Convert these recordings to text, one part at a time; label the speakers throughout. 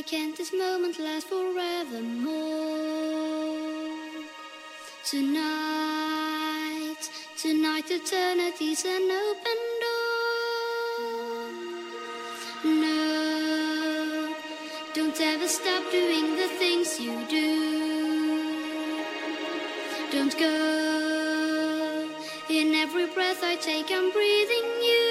Speaker 1: Why can't this moment last forevermore? Tonight, tonight eternity's an open door. No, don't ever stop doing the things you do. Don't go. In every breath I take, I'm breathing you.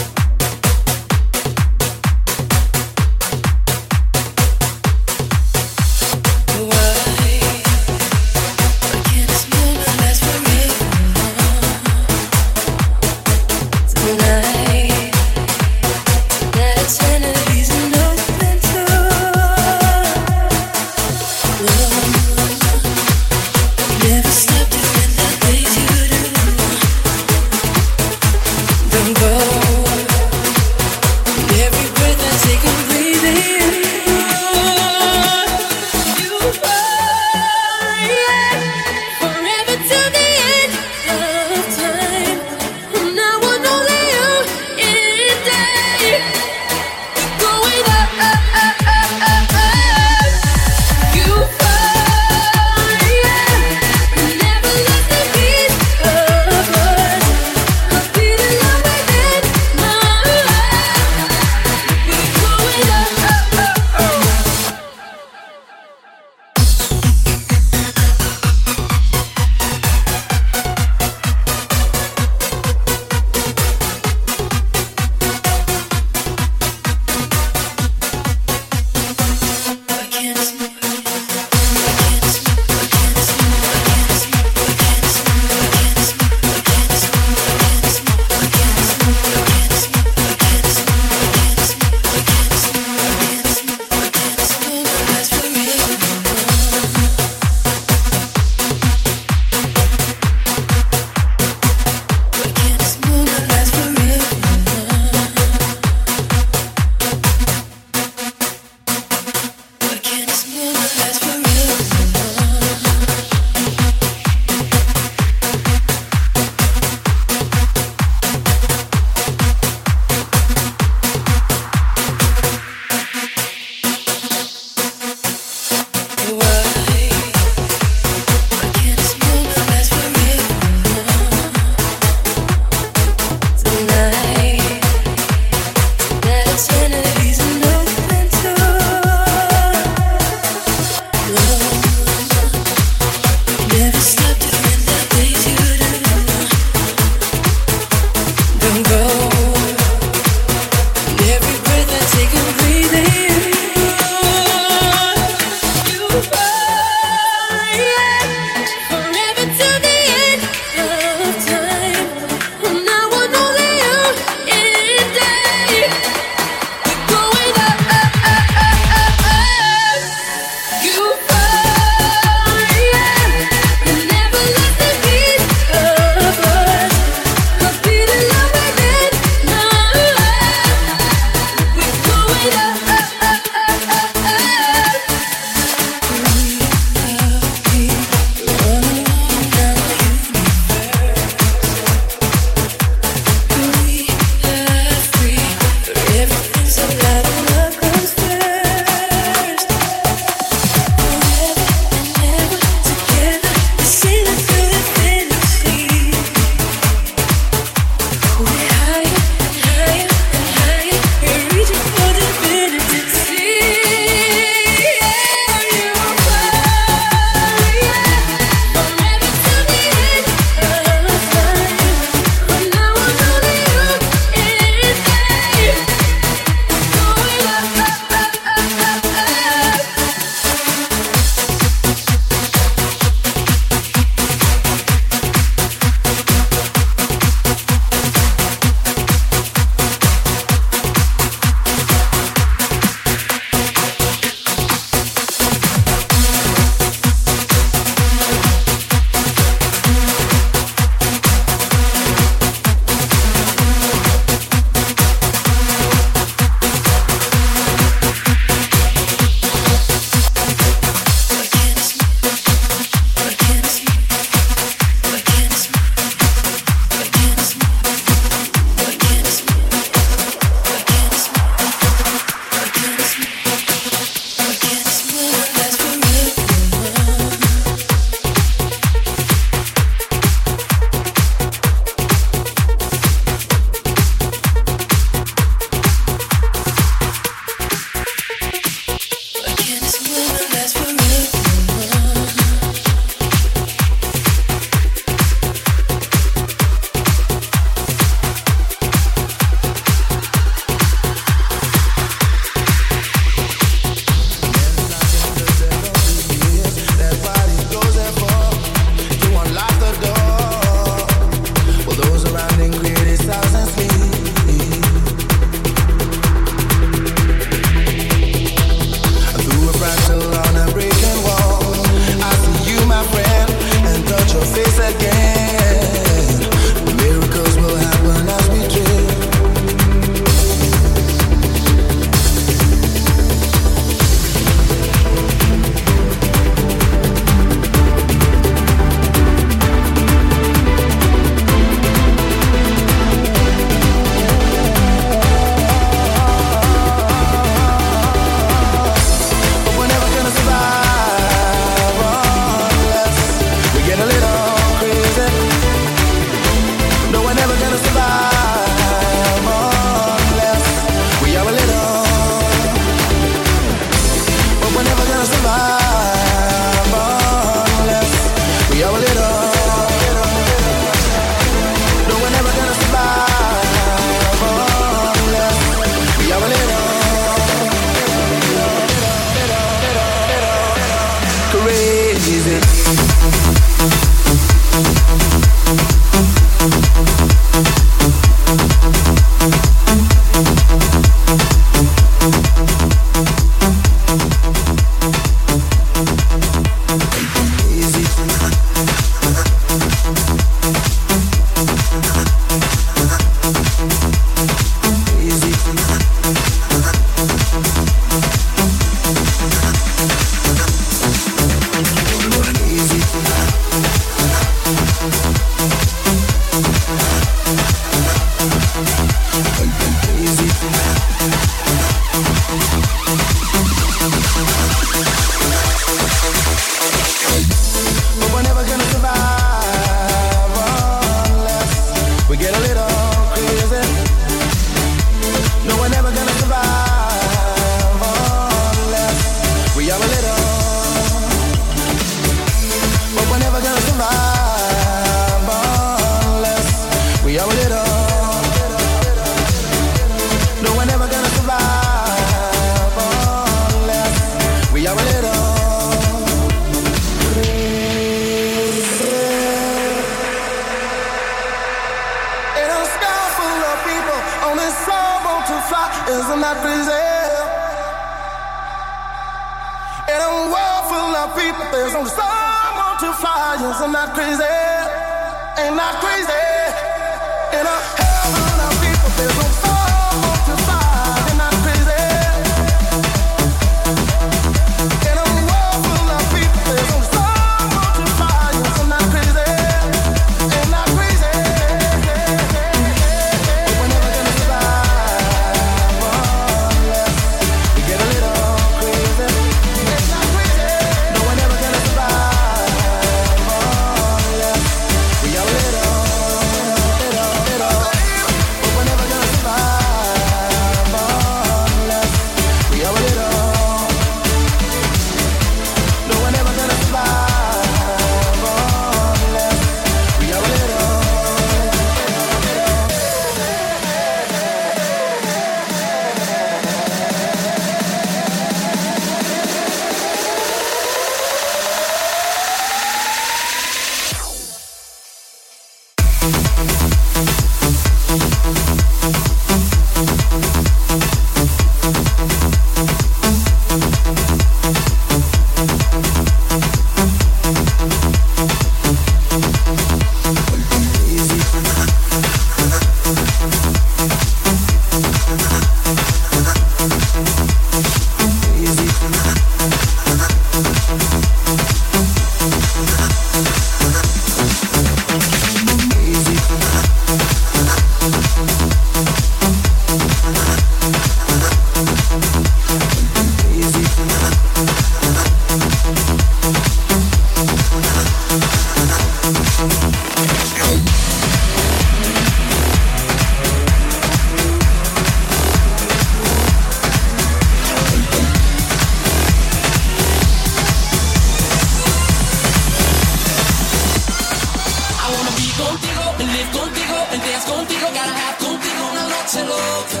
Speaker 2: contigo, gotta have contigo una noche loca.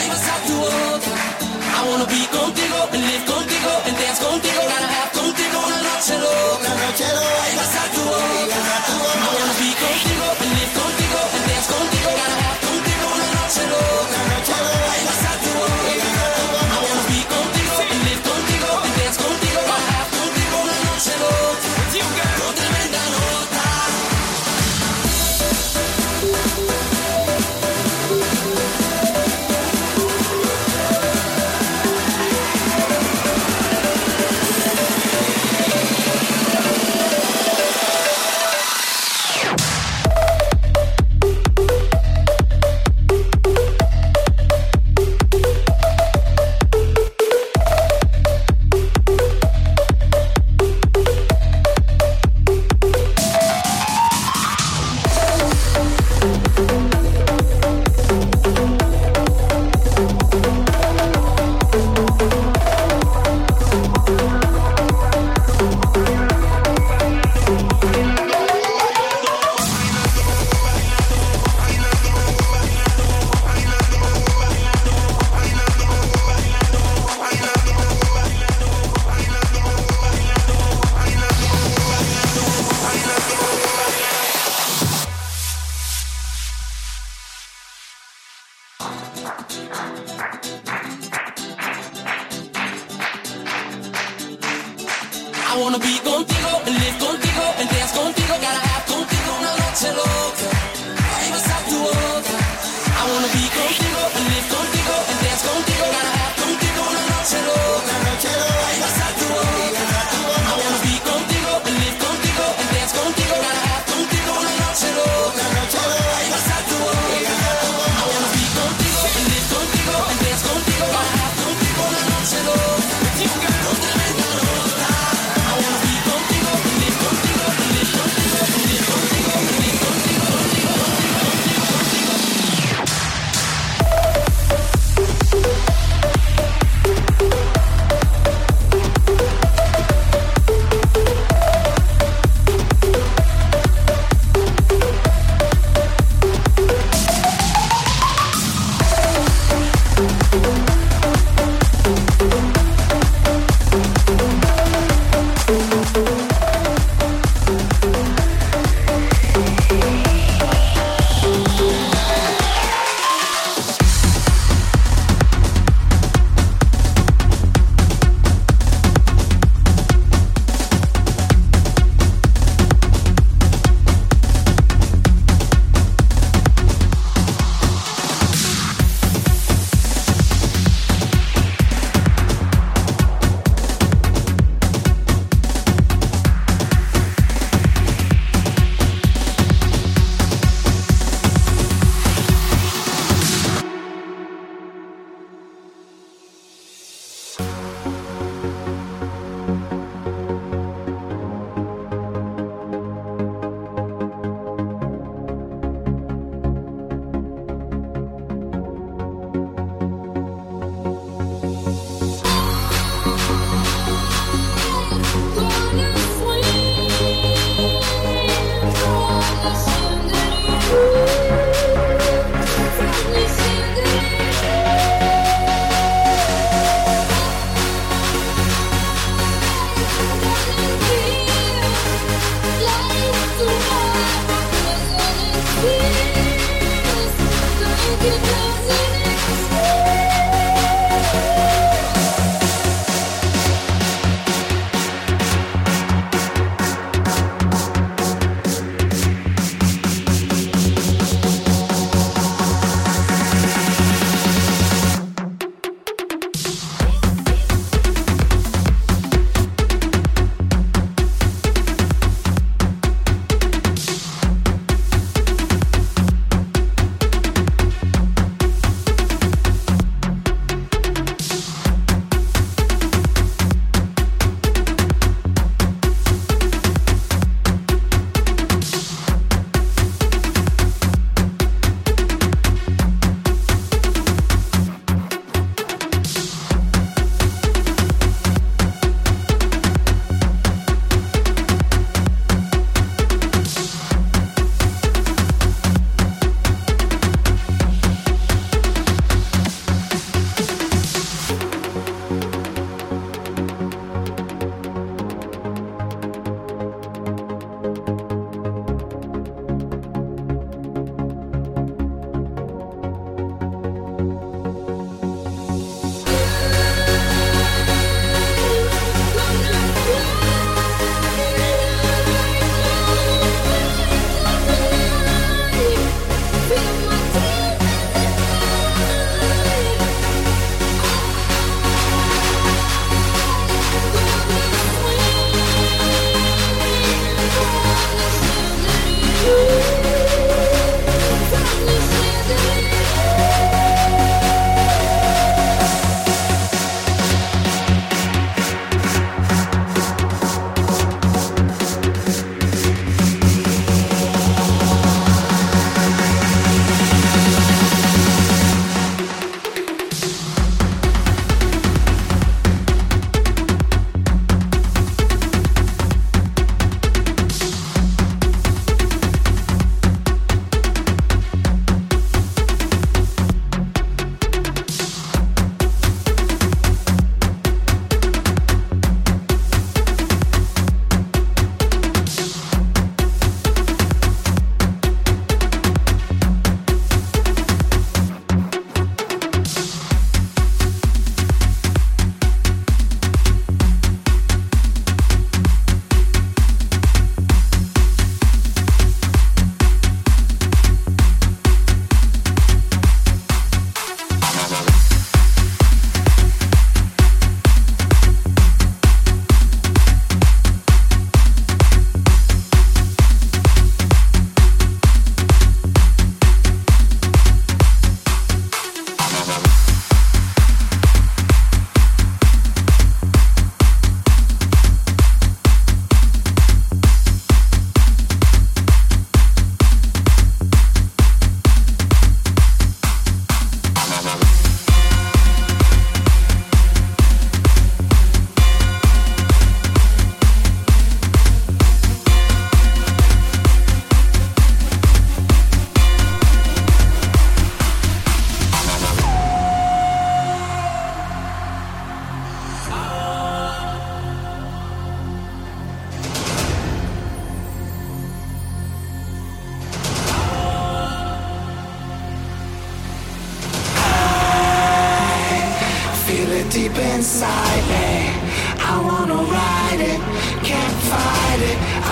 Speaker 2: I must have to walk. I wanna be contigo and live contigo and dance contigo, gotta have wanna be contigo, live contigo, el días contigo, cada app contigo, una noche loca.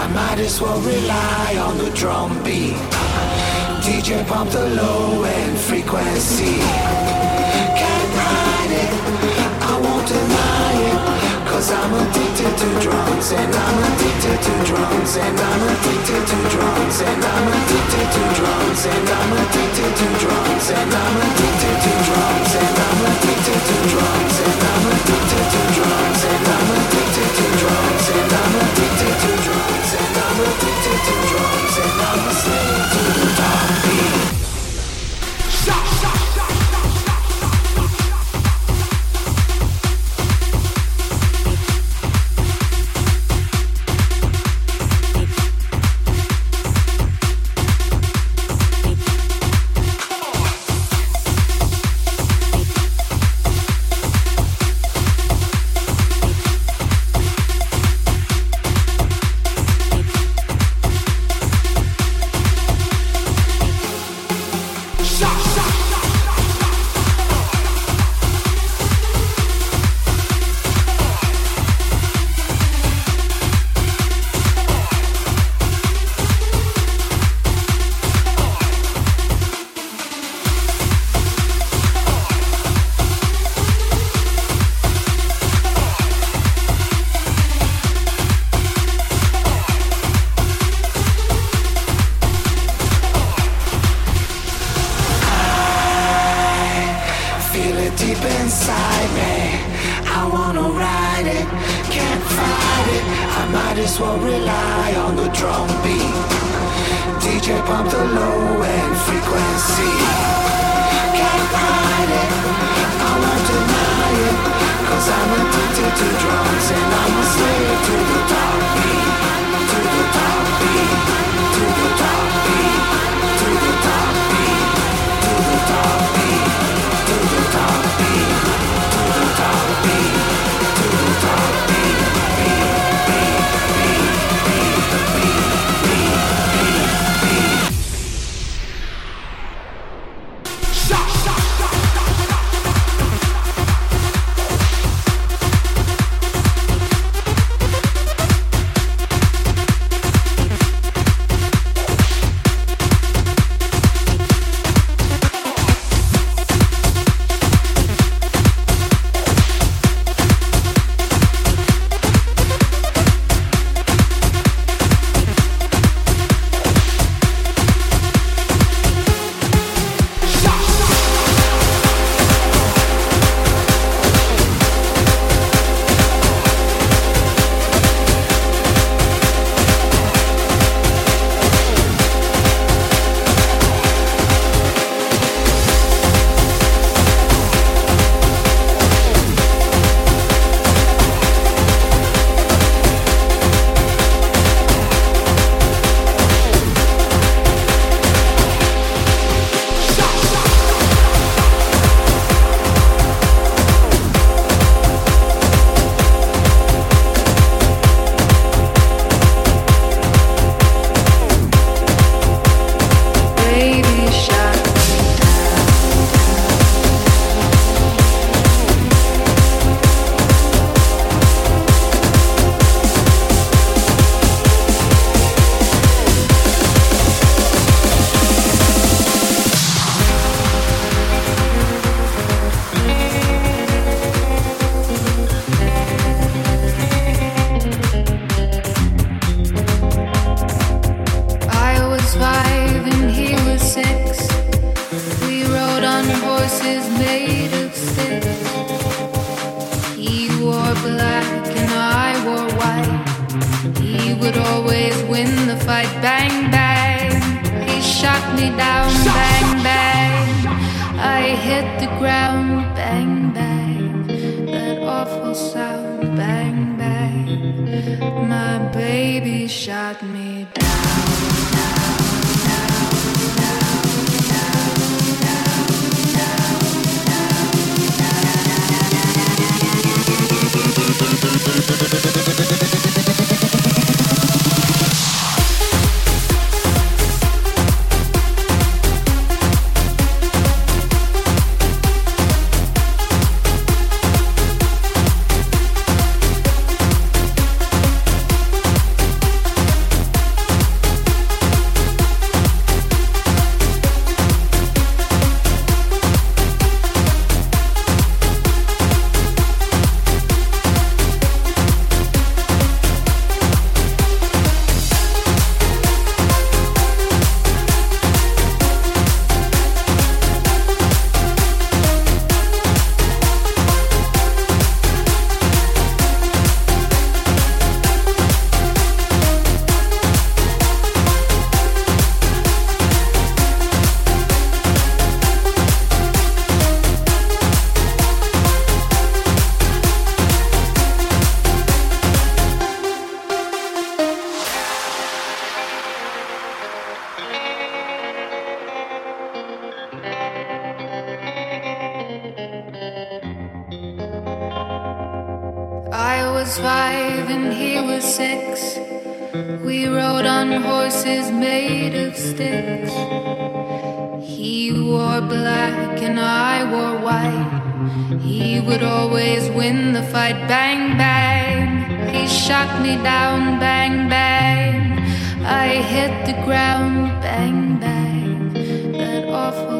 Speaker 2: I
Speaker 3: might as well rely on the drum beat. DJ pump the low end frequency. Can't hide it, I won't deny it. Cause I'm addicted to drums and I'm addicted to drums and I'm addicted to drums and I'm addicted to drums and I'm addicted to drums and I'm addicted to drums and I'm addicted to drums and I'm addicted to drums and I'm addicted to drums and I'm addicted two drums and I'm asleep. Deep inside me. I wanna ride it, can't fight it. I might as well rely on the drum beat. DJ pump the low end frequency. Can't hide it, I won't deny it. Cause I'm addicted to drums and I'm a slave to the dark beat. To the dark beat, to the dark beat,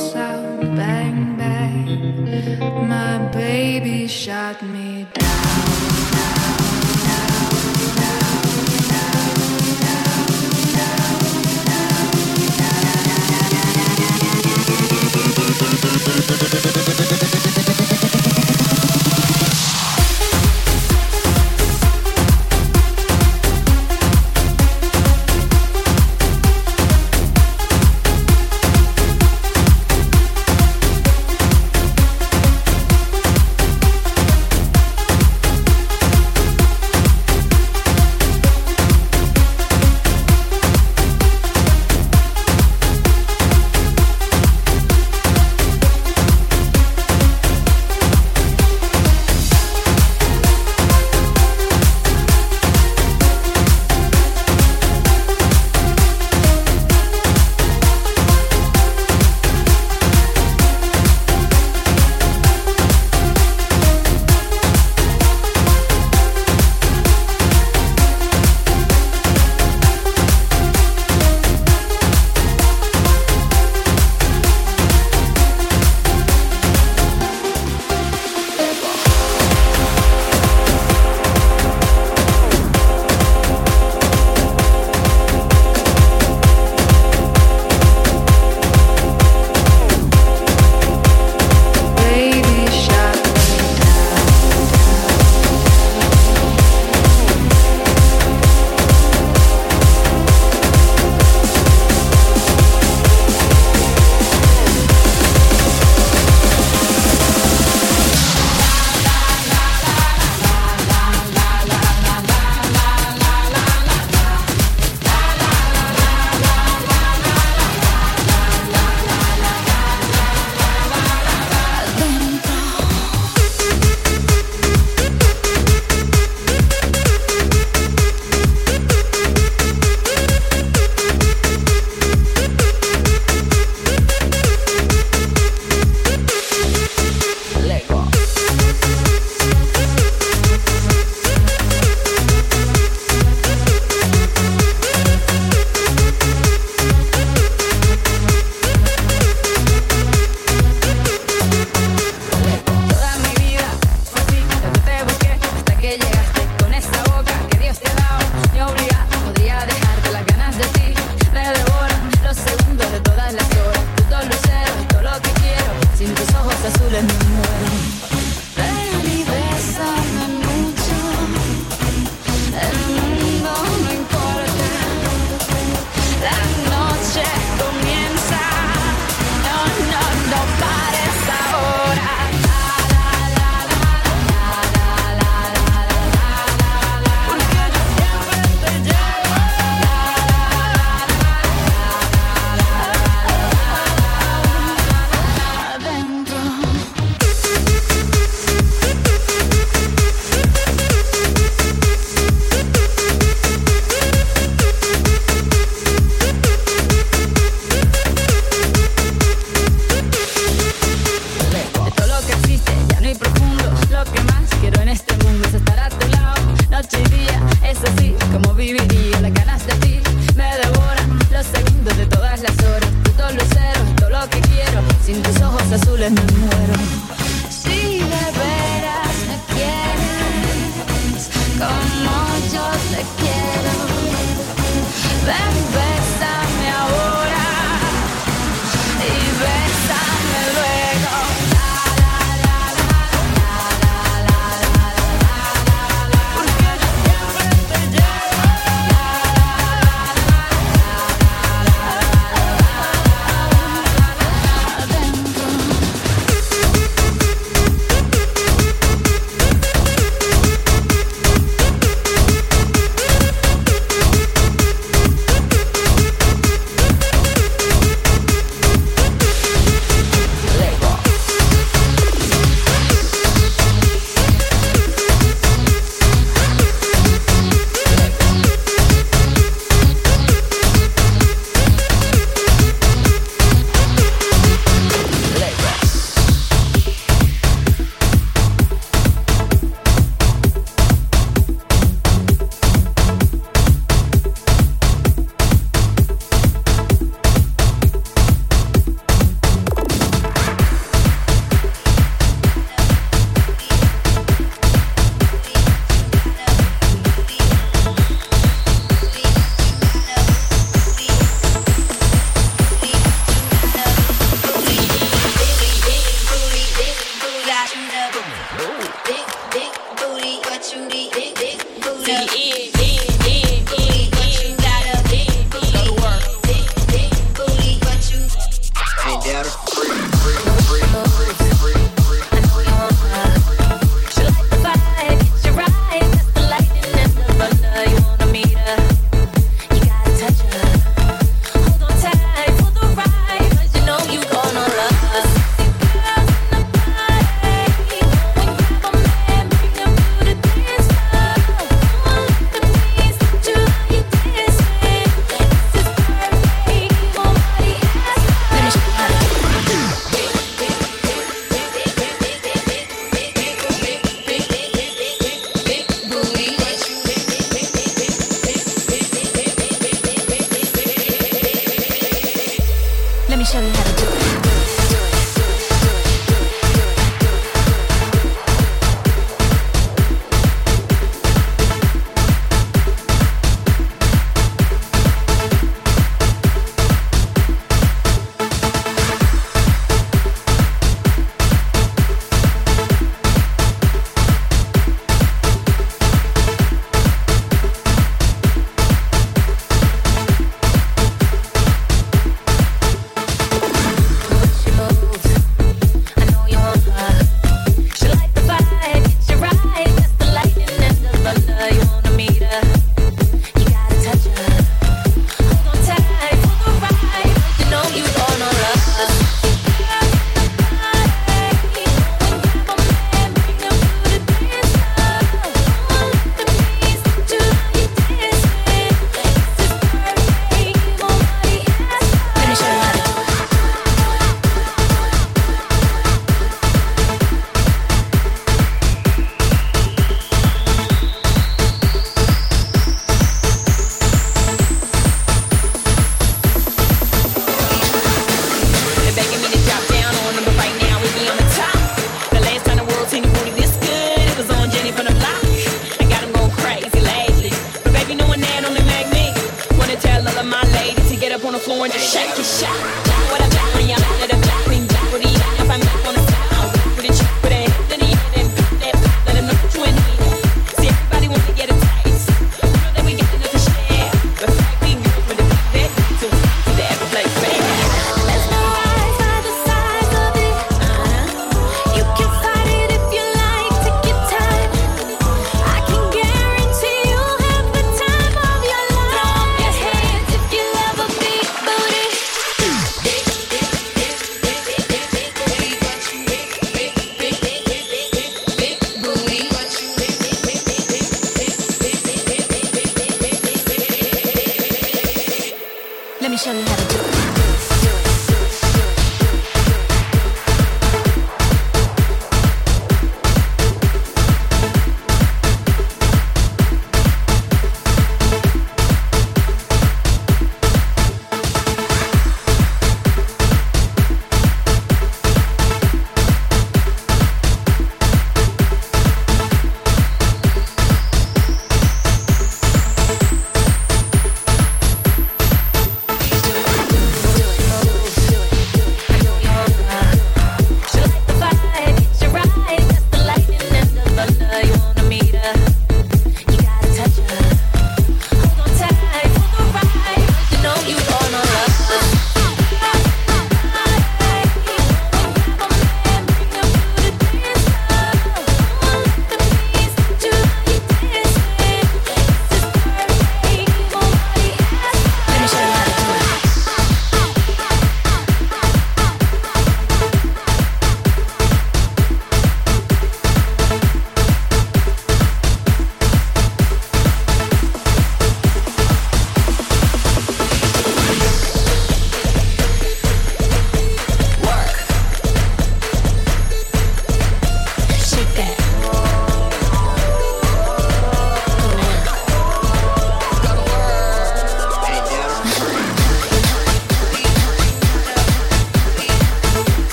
Speaker 4: sound bang bang. My baby shot me down.